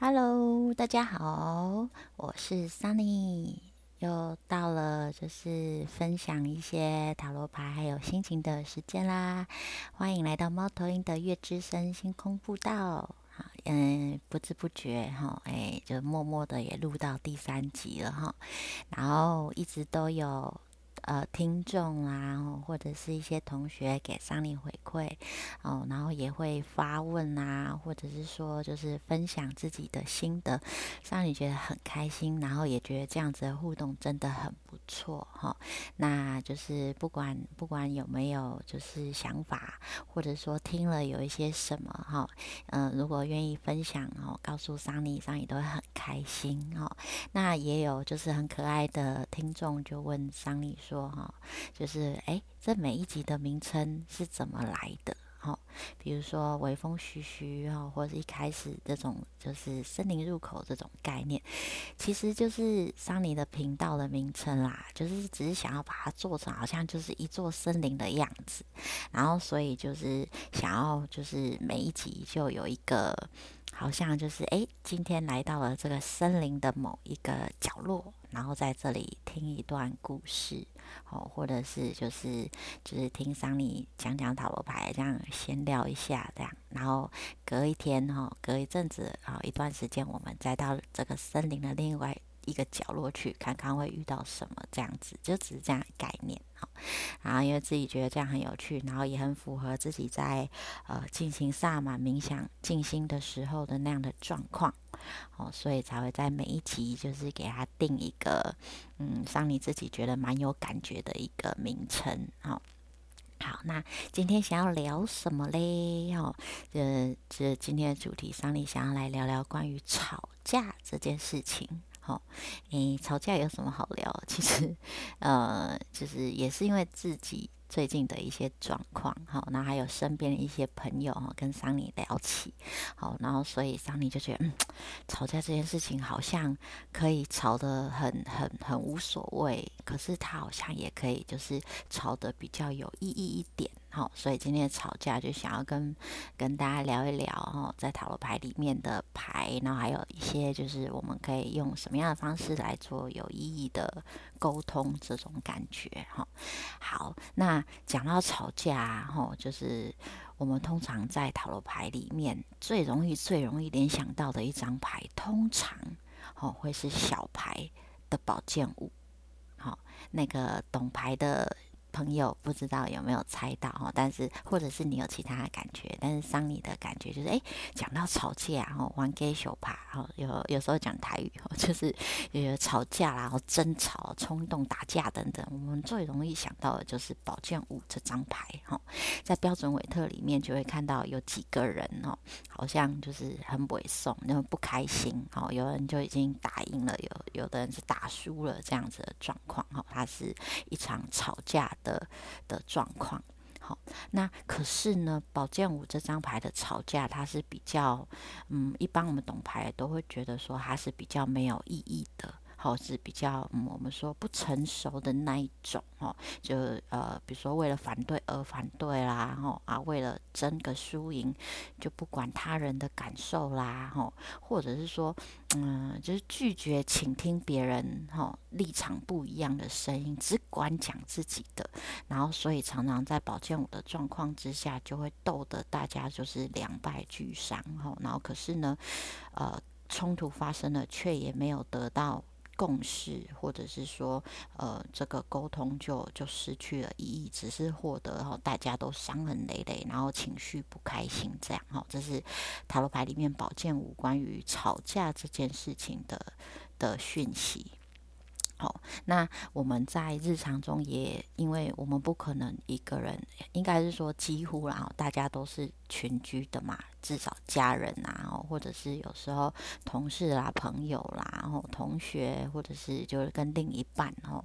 Hello，大家好，我是 Sunny，又到了就是分享一些塔罗牌还有心情的时间啦。欢迎来到猫头鹰的月之声星空步道。好，嗯，不知不觉哈，哎，就默默的也录到第三集了哈。然后一直都有。呃，听众啊，或者是一些同学给桑尼回馈哦，然后也会发问啊，或者是说就是分享自己的心得，桑尼觉得很开心，然后也觉得这样子的互动真的很不错哈。那就是不管不管有没有就是想法，或者说听了有一些什么哈，嗯，如果愿意分享哦，告诉桑尼，桑尼都会很开心哈。那也有就是很可爱的听众就问桑尼。说哈，就是哎，这每一集的名称是怎么来的？哈，比如说微风徐徐哈，或者一开始这种就是森林入口这种概念，其实就是桑尼的频道的名称啦。就是只是想要把它做成好像就是一座森林的样子，然后所以就是想要就是每一集就有一个。好像就是哎，今天来到了这个森林的某一个角落，然后在这里听一段故事，哦，或者是就是就是听桑尼讲讲塔罗牌，这样闲聊一下，这样，然后隔一天哈，隔一阵子啊，一段时间，我们再到这个森林的另外。一个角落去看看会遇到什么，这样子就只是这样概念哈。然后因为自己觉得这样很有趣，然后也很符合自己在呃进行萨满冥想静心的时候的那样的状况，哦，所以才会在每一集就是给他定一个嗯，让你自己觉得蛮有感觉的一个名称。好，好，那今天想要聊什么嘞？哦，呃，这今天的主题桑尼想要来聊聊关于吵架这件事情。哦，诶，吵架有什么好聊？其实，呃，就是也是因为自己最近的一些状况，好，那还有身边的一些朋友哈，跟桑尼聊起，好，然后所以桑尼就觉得，嗯，吵架这件事情好像可以吵得很很很无所谓，可是他好像也可以就是吵得比较有意义一点。好，所以今天的吵架就想要跟跟大家聊一聊哈，在塔罗牌里面的牌，然后还有一些就是我们可以用什么样的方式来做有意义的沟通，这种感觉哈。好，那讲到吵架哈，就是我们通常在塔罗牌里面最容易最容易联想到的一张牌，通常哦会是小牌的宝剑五。好，那个懂牌的。朋友不知道有没有猜到哈，但是或者是你有其他的感觉，但是伤你的感觉就是，哎，讲到吵架哈，玩 gay 手牌哈，有有时候讲台语哈，就是有吵架啦，然后争吵、冲动、打架等等，我们最容易想到的就是宝剑五这张牌哈，在标准韦特里面就会看到有几个人哦，好像就是很猥琐，那么不开心哦，有人就已经打赢了，有有的人是打输了这样子的状况哈，它是一场吵架。的的状况，好，那可是呢，宝剑五这张牌的吵架，它是比较，嗯，一般我们懂牌都会觉得说它是比较没有意义的。好是比较嗯，我们说不成熟的那一种哦，就呃，比如说为了反对而反对啦，吼啊，为了争个输赢，就不管他人的感受啦，吼，或者是说，嗯，就是拒绝倾听别人吼立场不一样的声音，只管讲自己的，然后所以常常在宝剑五的状况之下，就会斗得大家就是两败俱伤，吼，然后可是呢，呃，冲突发生了，却也没有得到。共识，或者是说，呃，这个沟通就就失去了意义，只是获得然后大家都伤痕累累，然后情绪不开心，这样哈，这是塔罗牌里面宝剑五关于吵架这件事情的的讯息。好，那我们在日常中也，因为我们不可能一个人，应该是说几乎然后大家都是群居的嘛，至少家人啊，或者是有时候同事啦、朋友啦，然后同学，或者是就是跟另一半哦，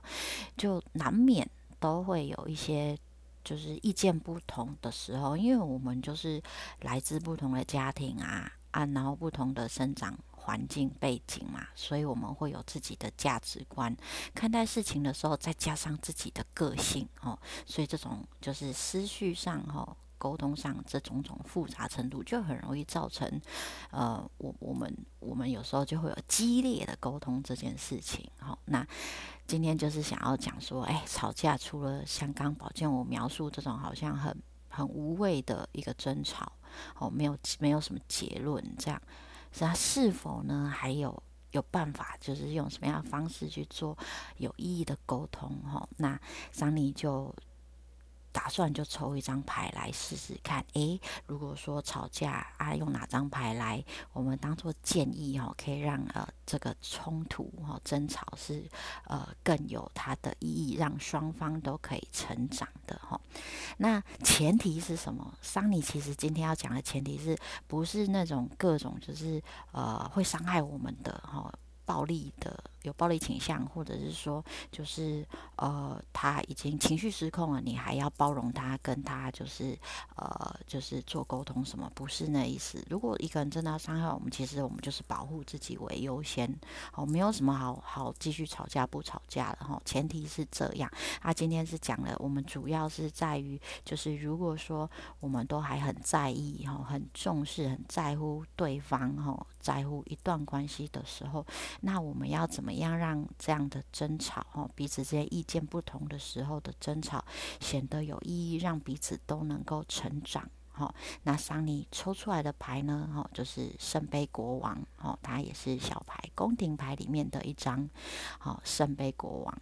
就难免都会有一些就是意见不同的时候，因为我们就是来自不同的家庭啊啊，然后不同的生长。环境背景嘛，所以我们会有自己的价值观，看待事情的时候，再加上自己的个性哦，所以这种就是思绪上哈，沟通上这种种复杂程度，就很容易造成，呃，我我们我们有时候就会有激烈的沟通这件事情。好，那今天就是想要讲说，哎，吵架除了像刚宝剑我描述这种好像很很无谓的一个争吵，哦，没有没有什么结论，这样，那是否呢？还有？有办法，就是用什么样的方式去做有意义的沟通，哈。那桑尼就。打算就抽一张牌来试试看，诶，如果说吵架啊，用哪张牌来，我们当做建议哈，可以让呃这个冲突哈争吵是呃更有它的意义，让双方都可以成长的哈。那前提是什么？桑尼其实今天要讲的前提是不是那种各种就是呃会伤害我们的哈。暴力的有暴力倾向，或者是说，就是呃，他已经情绪失控了，你还要包容他，跟他就是呃，就是做沟通什么？不是那意思。如果一个人真的要伤害我们，其实我们就是保护自己为优先，哦，没有什么好好继续吵架不吵架了哈。前提是这样。啊，今天是讲了，我们主要是在于，就是如果说我们都还很在意哈，很重视、很在乎对方哈，在乎一段关系的时候。那我们要怎么样让这样的争吵，哦，彼此之间意见不同的时候的争吵显得有意义，让彼此都能够成长，哈？那桑尼抽出来的牌呢，哈，就是圣杯国王，哦，它也是小牌宫廷牌里面的一张，好，圣杯国王，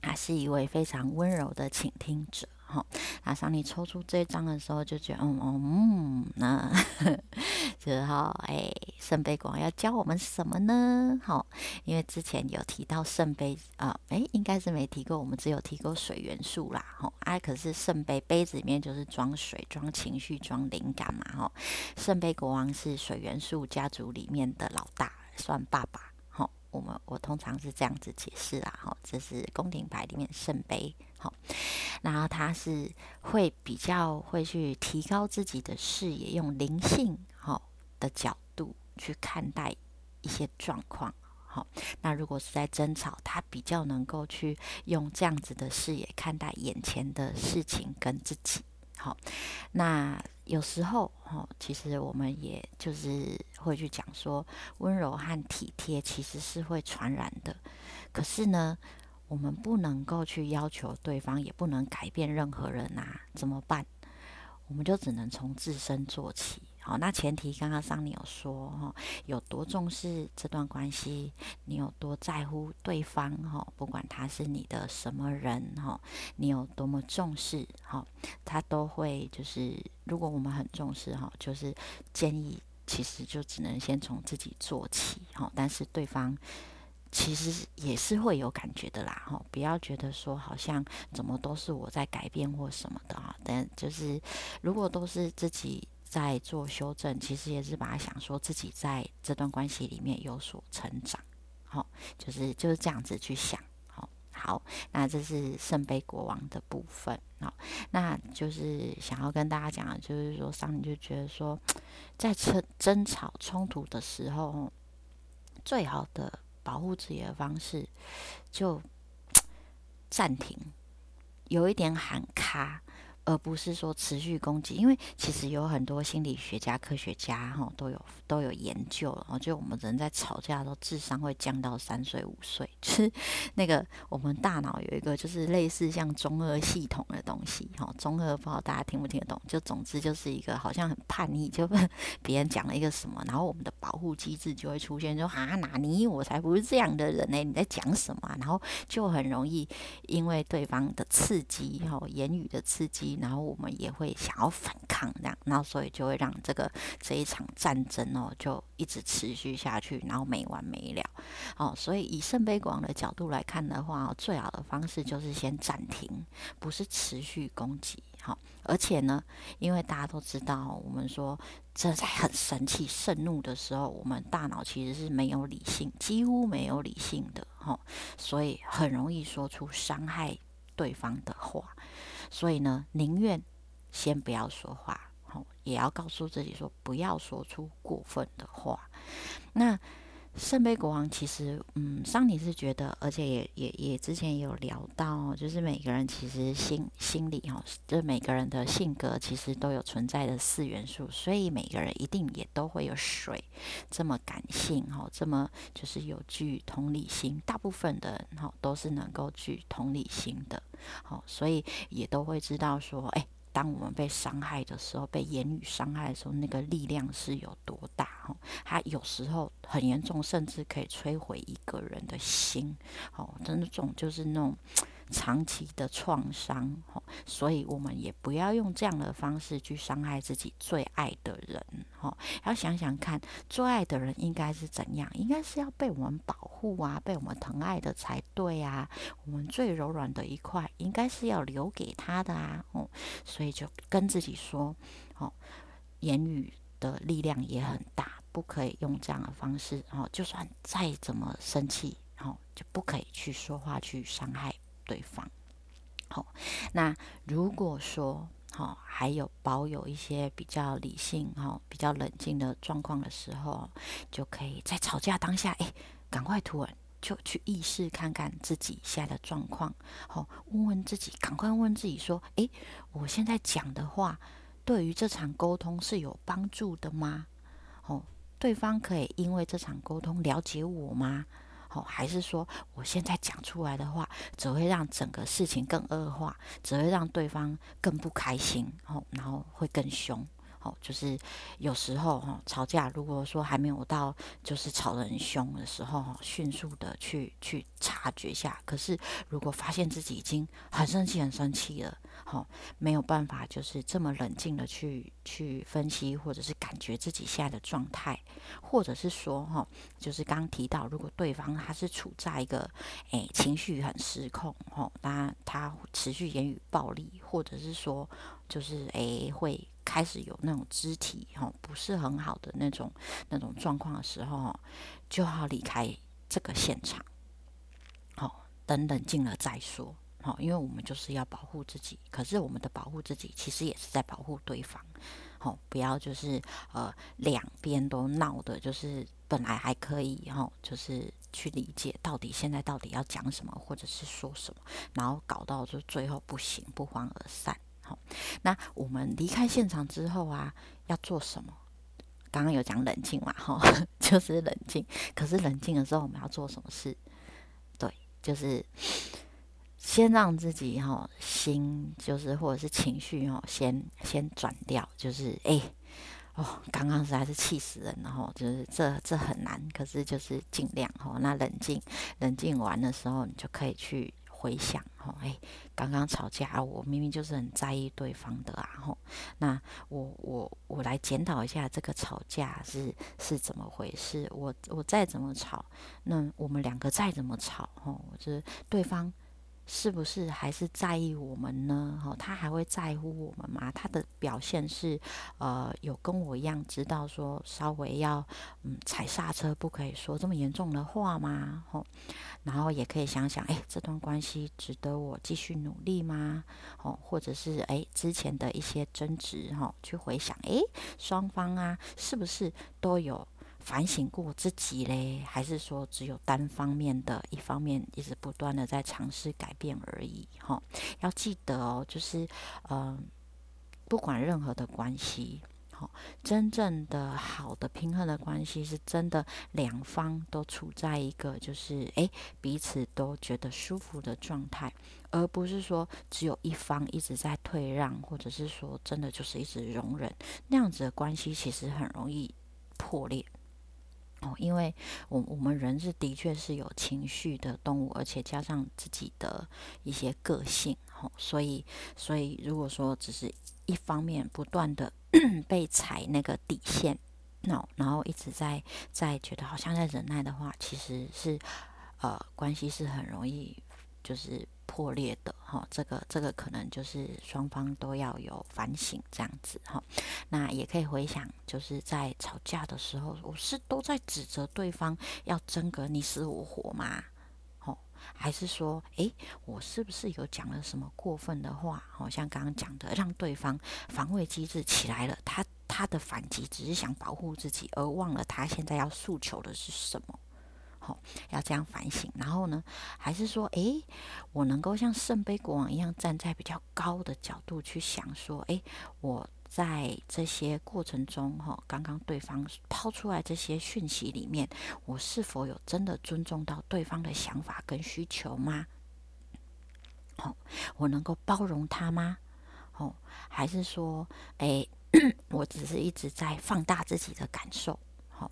他是一位非常温柔的倾听者。好，那当你抽出这张的时候，就觉得，嗯嗯嗯，那 就是好，哎，圣杯国王要教我们什么呢？好，因为之前有提到圣杯啊，哎，应该是没提过，我们只有提过水元素啦。好，啊，可是圣杯杯子里面就是装水、装情绪、装灵感嘛。哈，圣杯国王是水元素家族里面的老大，算爸爸。好，我们我通常是这样子解释啦。好，这是宫廷牌里面圣杯。好。然后他是会比较会去提高自己的视野，用灵性好的角度去看待一些状况。好，那如果是在争吵，他比较能够去用这样子的视野看待眼前的事情跟自己。好，那有时候哈，其实我们也就是会去讲说，温柔和体贴其实是会传染的。可是呢？我们不能够去要求对方，也不能改变任何人呐，怎么办？我们就只能从自身做起。好，那前提刚刚桑尼有说哈，有多重视这段关系，你有多在乎对方哈，不管他是你的什么人哈，你有多么重视哈，他都会就是，如果我们很重视哈，就是建议其实就只能先从自己做起哈，但是对方。其实也是会有感觉的啦，哈，不要觉得说好像怎么都是我在改变或什么的哈，但就是如果都是自己在做修正，其实也是把它想说自己在这段关系里面有所成长，好，就是就是这样子去想，好，好，那这是圣杯国王的部分，好，那就是想要跟大家讲，就是说上你就觉得说，在争争吵冲突的时候，最好的。保护自己的方式，就 暂停，有一点喊卡。而不是说持续攻击，因为其实有很多心理学家、科学家哈都有都有研究了，就我们人在吵架的时候，智商会降到三岁五岁。就是那个我们大脑有一个就是类似像中二系统的东西哈，中二不知道大家听不听得懂？就总之就是一个好像很叛逆，就 别人讲了一个什么，然后我们的保护机制就会出现，说啊哪尼我才不是这样的人呢？你在讲什么？然后就很容易因为对方的刺激哈，言语的刺激。然后我们也会想要反抗，这样，然后所以就会让这个这一场战争哦，就一直持续下去，然后没完没了。哦，所以以圣杯国王的角度来看的话，最好的方式就是先暂停，不是持续攻击。好，而且呢，因为大家都知道，我们说这在很生气、盛怒的时候，我们大脑其实是没有理性，几乎没有理性的。哈，所以很容易说出伤害对方的话。所以呢，宁愿先不要说话，好，也要告诉自己说不要说出过分的话。那圣杯国王其实，嗯，桑尼是觉得，而且也也也之前也有聊到，就是每个人其实心心里哈，就是每个人的性格其实都有存在的四元素，所以每个人一定也都会有水这么感性哈，这么就是有具同理心，大部分的人哈都是能够具同理心的，好，所以也都会知道说，哎。当我们被伤害的时候，被言语伤害的时候，那个力量是有多大？哦，它有时候很严重，甚至可以摧毁一个人的心。哦，真的，这种就是那种。长期的创伤，哦，所以我们也不要用这样的方式去伤害自己最爱的人，哦，要想想看，最爱的人应该是怎样？应该是要被我们保护啊，被我们疼爱的才对啊。我们最柔软的一块，应该是要留给他的啊，哦，所以就跟自己说，哦，言语的力量也很大，不可以用这样的方式，哦，就算再怎么生气，哦，就不可以去说话去伤害。对方，好，那如果说，好，还有保有一些比较理性，哈，比较冷静的状况的时候，就可以在吵架当下，哎，赶快突然就去意识看看自己现在的状况，好，问问自己，赶快问自己说，哎，我现在讲的话，对于这场沟通是有帮助的吗？哦，对方可以因为这场沟通了解我吗？哦，还是说我现在讲出来的话，只会让整个事情更恶化，只会让对方更不开心，哦，然后会更凶。哦，就是有时候哈吵架，如果说还没有到就是吵得很凶的时候，哈，迅速的去去察觉下。可是如果发现自己已经很生气、很生气了，哈，没有办法就是这么冷静的去去分析，或者是感觉自己现在的状态，或者是说哈，就是刚提到，如果对方他是处在一个诶情绪很失控，哈，那他持续言语暴力，或者是说就是诶会。开始有那种肢体哈不是很好的那种那种状况的时候，就要离开这个现场，好，等冷静了再说，好，因为我们就是要保护自己，可是我们的保护自己其实也是在保护对方，好，不要就是呃两边都闹的，就是本来还可以哈，就是去理解到底现在到底要讲什么或者是说什么，然后搞到就最后不行，不欢而散。好，那我们离开现场之后啊，要做什么？刚刚有讲冷静嘛，哈，就是冷静。可是冷静的时候，我们要做什么事？对，就是先让自己哈心，就是或者是情绪哦，先先转掉。就是哎，哦，刚刚实在是气死人了哈，就是这这很难，可是就是尽量哈。那冷静，冷静完的时候，你就可以去。回想，哦，哎，刚刚吵架，我明明就是很在意对方的啊，吼，那我我我来检讨一下这个吵架是是怎么回事，我我再怎么吵，那我们两个再怎么吵，吼，就是对方。是不是还是在意我们呢？哦，他还会在乎我们吗？他的表现是，呃，有跟我一样知道说稍微要嗯踩刹车，不可以说这么严重的话吗？吼，然后也可以想想，哎，这段关系值得我继续努力吗？哦，或者是哎之前的一些争执，哈，去回想，哎，双方啊，是不是都有？反省过自己嘞，还是说只有单方面的一方面一直不断的在尝试改变而已？哈，要记得哦，就是呃，不管任何的关系，好，真正的好的平衡的关系，是真的两方都处在一个就是诶彼此都觉得舒服的状态，而不是说只有一方一直在退让，或者是说真的就是一直容忍那样子的关系，其实很容易破裂。哦，因为我我们人是的确是有情绪的动物，而且加上自己的一些个性，哦，所以所以如果说只是一方面不断的 被踩那个底线，那然后一直在在觉得好像在忍耐的话，其实是呃关系是很容易就是。破裂的哈，这个这个可能就是双方都要有反省这样子哈。那也可以回想，就是在吵架的时候，我是都在指责对方要争个你死我活吗？哦，还是说，诶，我是不是有讲了什么过分的话？好像刚刚讲的，让对方防卫机制起来了，他。他的反击只是想保护自己，而忘了他现在要诉求的是什么。好，要这样反省。然后呢，还是说，诶，我能够像圣杯国王一样，站在比较高的角度去想，说，诶，我在这些过程中，哈，刚刚对方抛出来这些讯息里面，我是否有真的尊重到对方的想法跟需求吗？好，我能够包容他吗？哦，还是说，诶，我只是一直在放大自己的感受？好，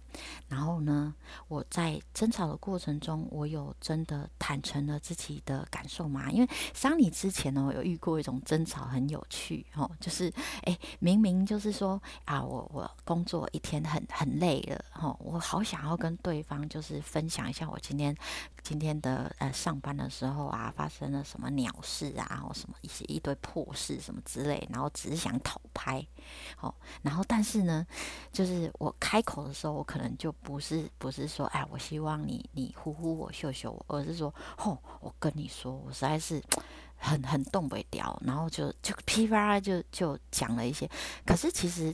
然后呢？我在争吵的过程中，我有真的坦诚了自己的感受吗？因为桑尼之前呢，我有遇过一种争吵，很有趣哦，就是哎，明明就是说啊，我我工作一天很很累了哈，我好想要跟对方就是分享一下我今天今天的呃上班的时候啊，发生了什么鸟事啊，或什么一些一堆破事什么之类，然后只是想讨拍，好，然后但是呢，就是我开口的时候。我可能就不是不是说，哎，我希望你你呼呼我秀秀我，而是说，吼，我跟你说，我实在是很很动不了，然后就就噼啪就就讲了一些。可是其实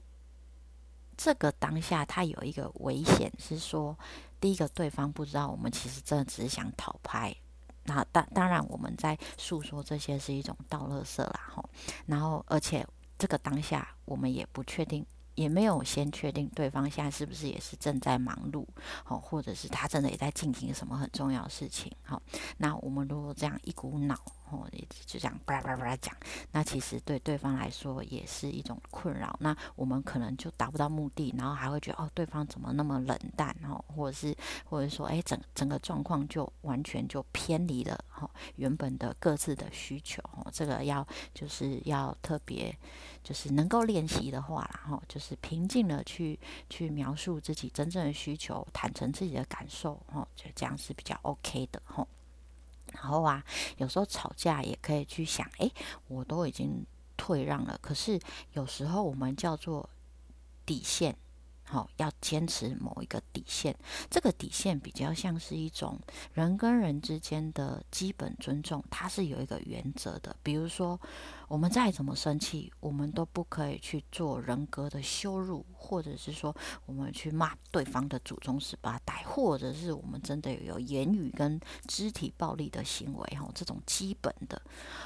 这个当下，它有一个危险是说，第一个对方不知道我们其实真的只是想讨拍，那当当然我们在诉说这些是一种道乐色啦，吼，然后而且这个当下我们也不确定。也没有先确定对方现在是不是也是正在忙碌，好，或者是他真的也在进行什么很重要的事情，好，那我们如果这样一股脑。哦，就这样叭叭叭讲，那其实对对方来说也是一种困扰。那我们可能就达不到目的，然后还会觉得哦，对方怎么那么冷淡？哦，或者是或者说，哎，整整个状况就完全就偏离了哈原本的各自的需求。哦，这个要就是要特别就是能够练习的话，然后就是平静的去去描述自己真正的需求，坦诚自己的感受，哦，就这样是比较 OK 的，吼。然后啊，有时候吵架也可以去想，哎，我都已经退让了，可是有时候我们叫做底线。好，要坚持某一个底线，这个底线比较像是一种人跟人之间的基本尊重，它是有一个原则的。比如说，我们再怎么生气，我们都不可以去做人格的羞辱，或者是说我们去骂对方的祖宗十八代，或者是我们真的有言语跟肢体暴力的行为，哈，这种基本的，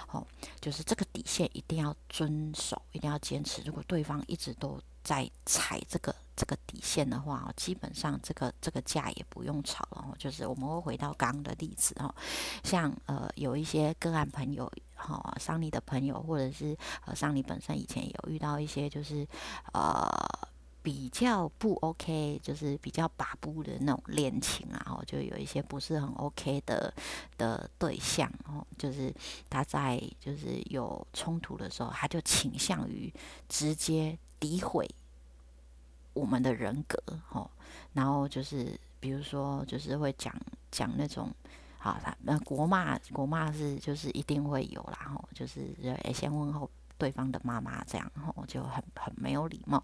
好，就是这个底线一定要遵守，一定要坚持。如果对方一直都在踩这个。这个底线的话，基本上这个这个架也不用吵了。就是我们会回到刚刚的例子哈，像呃有一些个案朋友哈，桑尼的朋友，或者是呃桑尼本身以前有遇到一些就是呃比较不 OK，就是比较把不的那种恋情啊，然后就有一些不是很 OK 的的对象哦，就是他在就是有冲突的时候，他就倾向于直接诋毁。我们的人格，吼，然后就是比如说，就是会讲讲那种，好，那国骂国骂是就是一定会有啦，吼，就是诶先问候对方的妈妈这样，吼，就很很没有礼貌，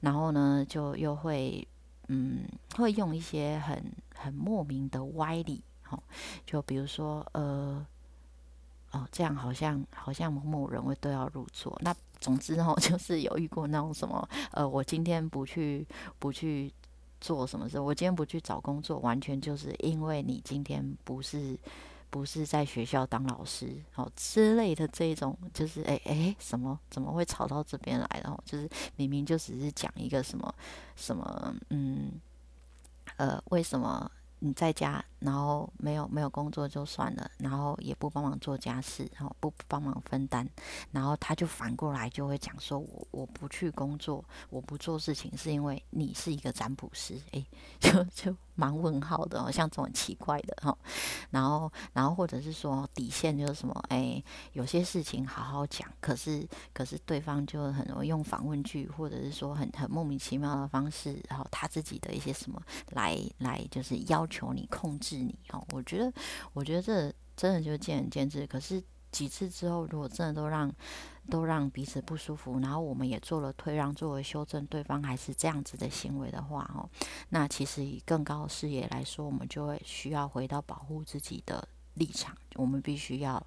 然后呢，就又会嗯，会用一些很很莫名的歪理，吼，就比如说呃。哦，这样好像好像某某人会都要入座。那总之哦，就是有遇过那种什么，呃，我今天不去不去做什么事，我今天不去找工作，完全就是因为你今天不是不是在学校当老师哦之类的这种，就是哎哎，什么怎么会吵到这边来？然后就是明明就只是讲一个什么什么，嗯，呃，为什么？你在家，然后没有没有工作就算了，然后也不帮忙做家事，然后不帮忙分担，然后他就反过来就会讲说，我我不去工作，我不做事情，是因为你是一个占卜师，诶，就 就。蛮问号的哦，像这种奇怪的哈，然后然后或者是说底线就是什么哎，有些事情好好讲，可是可是对方就很容易用反问句，或者是说很很莫名其妙的方式，然后他自己的一些什么来来就是要求你控制是你哦，我觉得我觉得这真的就见仁见智，可是。几次之后，如果真的都让都让彼此不舒服，然后我们也做了退让作为修正，对方还是这样子的行为的话，哦，那其实以更高的视野来说，我们就会需要回到保护自己的立场，我们必须要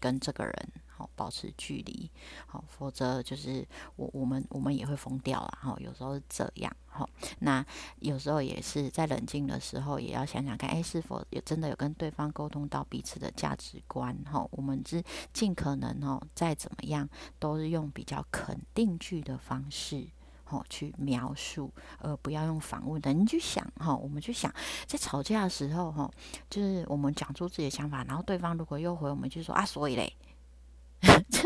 跟这个人好，保持距离，好，否则就是我我们我们也会疯掉啊，哈，有时候是这样，哈，那有时候也是在冷静的时候，也要想想看，哎，是否有真的有跟对方沟通到彼此的价值观，哈，我们是尽可能哦，再怎么样都是用比较肯定句的方式。哦，去描述，而不要用反问的。你去想，哈，我们去想，在吵架的时候，哈，就是我们讲出自己的想法，然后对方如果又回我们，就说啊，所以嘞，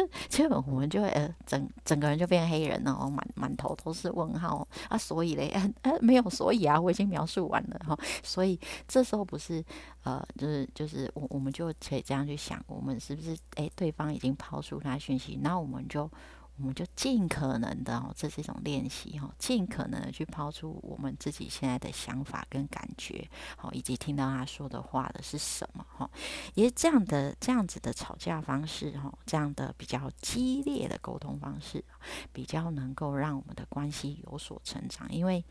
结果我们就会呃，整整个人就变黑人了，满满头都是问号啊，所以嘞，呃，没有所以啊，我已经描述完了哈，所以这时候不是呃，就是就是我我们就可以这样去想，我们是不是哎，对方已经抛出他讯息，那我们就。我们就尽可能的哦，这是一种练习哈，尽可能的去抛出我们自己现在的想法跟感觉，好，以及听到他说的话的是什么哈。也是这样的这样子的吵架方式哈，这样的比较激烈的沟通方式，比较能够让我们的关系有所成长。因为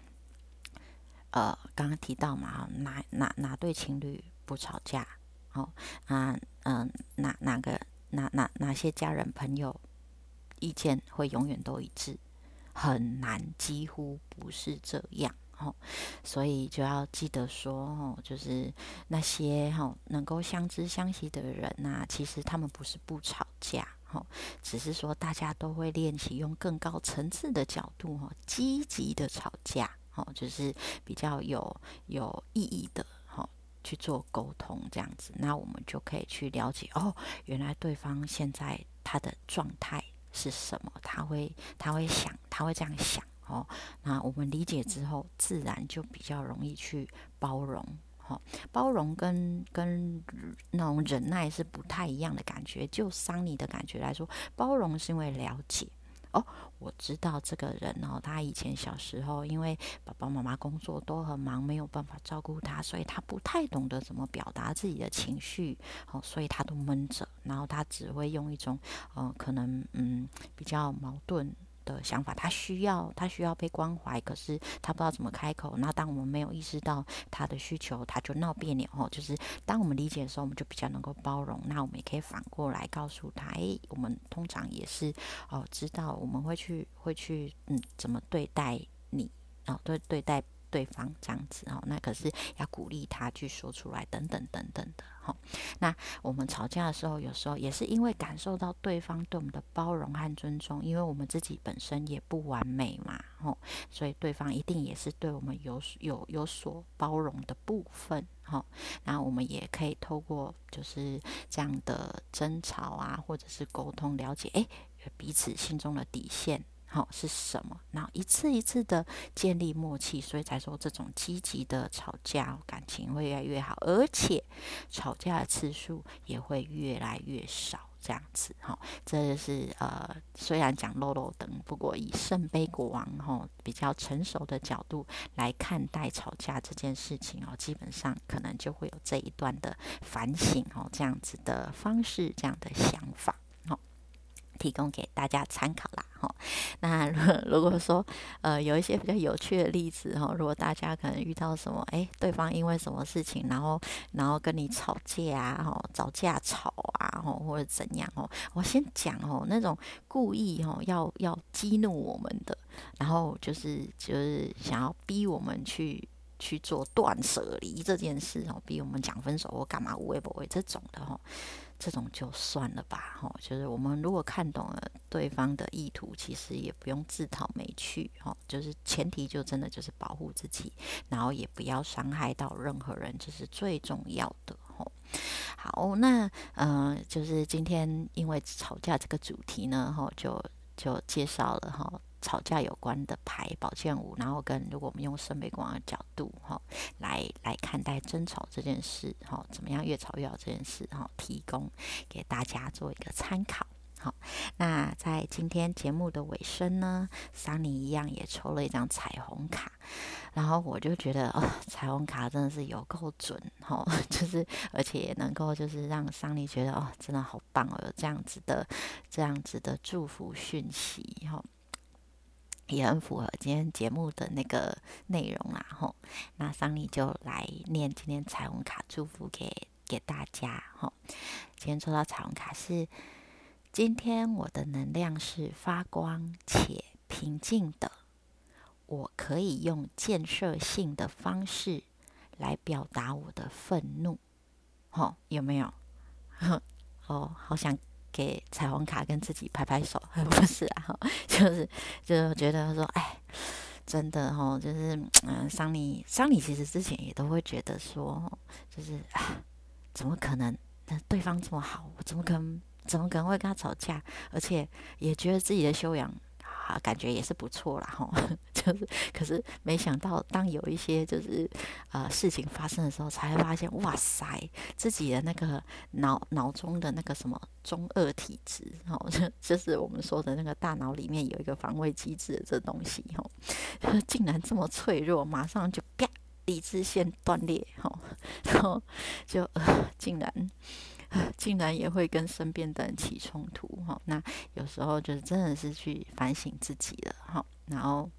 呃，刚刚提到嘛，哪哪哪对情侣不吵架？哦啊嗯，哪哪个哪哪哪些家人朋友？意见会永远都一致，很难，几乎不是这样哦。所以就要记得说哦，就是那些哈能够相知相惜的人呐，其实他们不是不吵架哈，只是说大家都会练习用更高层次的角度哈，积极的吵架哦，就是比较有有意义的哈去做沟通这样子，那我们就可以去了解哦，原来对方现在他的状态。是什么？他会，他会想，他会这样想哦。那我们理解之后，自然就比较容易去包容。哈，包容跟跟那种忍耐是不太一样的感觉。就桑尼的感觉来说，包容是因为了解。哦，我知道这个人哦，他以前小时候因为爸爸妈妈工作都很忙，没有办法照顾他，所以他不太懂得怎么表达自己的情绪，哦，所以他都闷着，然后他只会用一种，呃，可能嗯比较矛盾。的想法，他需要他需要被关怀，可是他不知道怎么开口。那当我们没有意识到他的需求，他就闹别扭哦。就是当我们理解的时候，我们就比较能够包容。那我们也可以反过来告诉他：哎，我们通常也是哦，知道我们会去会去嗯，怎么对待你哦，对对待。对方这样子哦，那可是要鼓励他去说出来，等等等等的那我们吵架的时候，有时候也是因为感受到对方对我们的包容和尊重，因为我们自己本身也不完美嘛，吼，所以对方一定也是对我们有有有所包容的部分，哈。那我们也可以透过就是这样的争吵啊，或者是沟通，了解哎彼此心中的底线。好是什么？然后一次一次的建立默契，所以才说这种积极的吵架，感情会越来越好，而且吵架的次数也会越来越少。这样子，哈，这是呃，虽然讲漏漏灯，不过以圣杯国王哈比较成熟的角度来看待吵架这件事情哦，基本上可能就会有这一段的反省哦，这样子的方式，这样的想法。提供给大家参考啦，哈。那如果说呃有一些比较有趣的例子哈，如果大家可能遇到什么，哎，对方因为什么事情，然后然后跟你吵架啊，哈，找架吵啊，哈，或者怎样哦，我先讲哦，那种故意哦要要激怒我们的，然后就是就是想要逼我们去去做断舍离这件事哦，逼我们讲分手或干嘛，无为不为这种的哈。这种就算了吧，哈，就是我们如果看懂了对方的意图，其实也不用自讨没趣，哈，就是前提就真的就是保护自己，然后也不要伤害到任何人，这是最重要的，哈。好，那嗯，就是今天因为吵架这个主题呢，哈，就就介绍了哈。吵架有关的牌宝剑五，然后跟如果我们用圣杯光的角度哈来来看待争吵这件事哈，怎么样越吵越好这件事哈，提供给大家做一个参考。好，那在今天节目的尾声呢，桑尼一样也抽了一张彩虹卡，然后我就觉得哦，彩虹卡真的是有够准哈，就是而且也能够就是让桑尼觉得哦，真的好棒哦，有这样子的这样子的祝福讯息哈。也很符合今天节目的那个内容啦，吼。那桑尼就来念今天彩虹卡祝福给给大家，吼。今天抽到彩虹卡是今天我的能量是发光且平静的，我可以用建设性的方式来表达我的愤怒。吼，有没有？哦，好想给彩虹卡跟自己拍拍手，不是啊，就是就是觉得说，哎，真的哈，就是嗯，桑尼桑尼其实之前也都会觉得说，就是啊怎么可能？那对方这么好，我怎么可能怎么可能会跟他吵架？而且也觉得自己的修养。啊，感觉也是不错啦，哈，就是，可是没想到，当有一些就是呃事情发生的时候，才会发现，哇塞，自己的那个脑脑中的那个什么中二体质，哈，就 就是我们说的那个大脑里面有一个防卫机制这东西，哈，竟然这么脆弱，马上就啪，理智线断裂，哈，然后就呃，竟然。竟然也会跟身边的人起冲突哈，那有时候就是真的是去反省自己了哈。然后，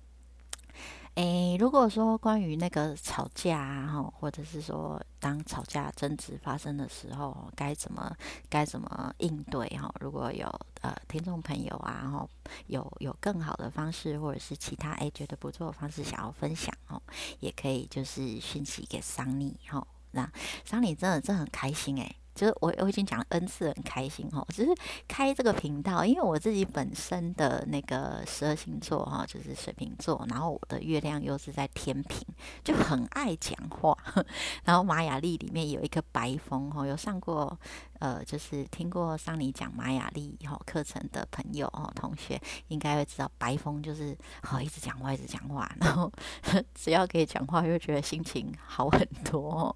诶，如果说关于那个吵架啊哈，或者是说当吵架争执发生的时候，该怎么该怎么应对哈？如果有呃听众朋友啊哈，有有更好的方式，或者是其他诶觉得不错的方式想要分享哦，也可以就是讯息给桑尼哈。那桑尼真的真的很开心诶。就是我我已经讲 N 次，很开心哈。只是开这个频道，因为我自己本身的那个十二星座哈，就是水瓶座，然后我的月亮又是在天平，就很爱讲话。然后玛雅历里面有一个白风哈，有上过。呃，就是听过桑尼讲玛雅历哈课程的朋友哦，同学应该会知道，白风就是好一直讲话，一直讲话，然后 只要可以讲话，又觉得心情好很多，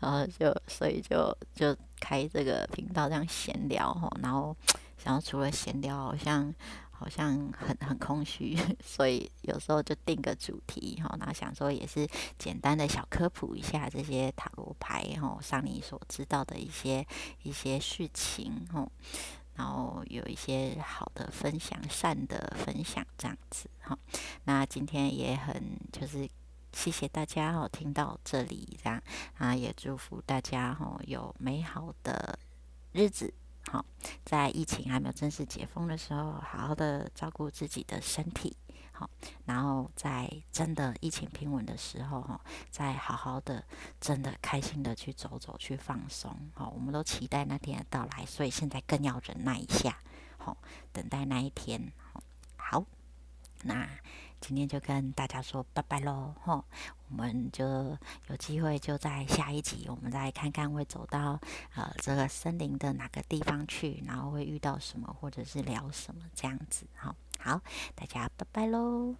然后就所以就就开这个频道这样闲聊哈，然后然后除了闲聊，好像。好像很很空虚，所以有时候就定个主题哈，然后想说也是简单的小科普一下这些塔罗牌哈，上你所知道的一些一些事情哈，然后有一些好的分享、善的分享这样子哈。那今天也很就是谢谢大家哈，听到这里这样啊，也祝福大家哈有美好的日子。好，在疫情还没有正式解封的时候，好好的照顾自己的身体。好，然后在真的疫情平稳的时候，哈，再好好的、真的开心的去走走、去放松。好，我们都期待那天的到来，所以现在更要忍耐一下，好，等待那一天。好，那。今天就跟大家说拜拜喽，吼！我们就有机会就在下一集，我们再看看会走到呃这个森林的哪个地方去，然后会遇到什么，或者是聊什么这样子，好，好，大家拜拜喽。